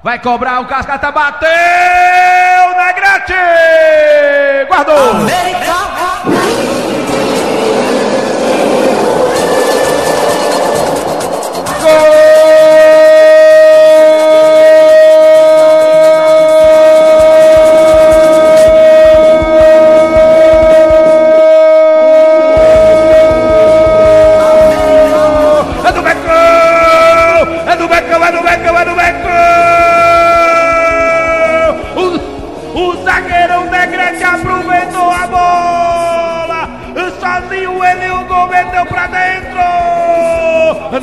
Vai cobrar o Cascata, bateu! Negrete! Guardou! É do Becão! É do Becão, é do Becão, é do Becão!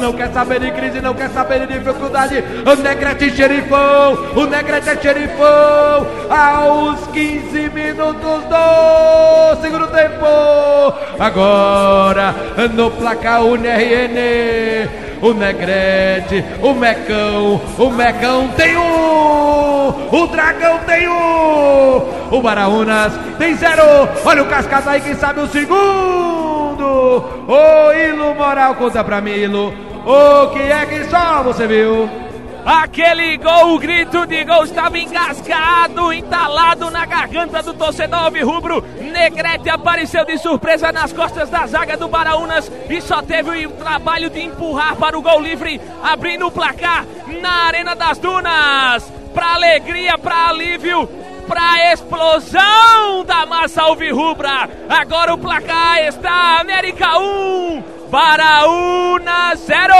Não quer saber de crise, não quer saber de dificuldade. O Negrete xerifão, o Negrete é xerifão. Aos 15 minutos do segundo tempo. Agora no placar o NRN. O Negrete, o Mecão, o Mecão tem um, o Dragão tem um, o Baraunas tem zero. Olha o Cascata aí, quem sabe o segundo. Ô Ilo Moral, conta pra mim, Ilo. O que é que só você viu? Aquele gol, o grito de gol estava engasgado, entalado na garganta do torcedor rubro. Negrete apareceu de surpresa nas costas da zaga do Baraunas e só teve o trabalho de empurrar para o gol livre, abrindo o placar na Arena das Dunas. Para alegria, para alívio, para explosão da massa alvirrubra. Agora o placar está América 1, Baraúna 0.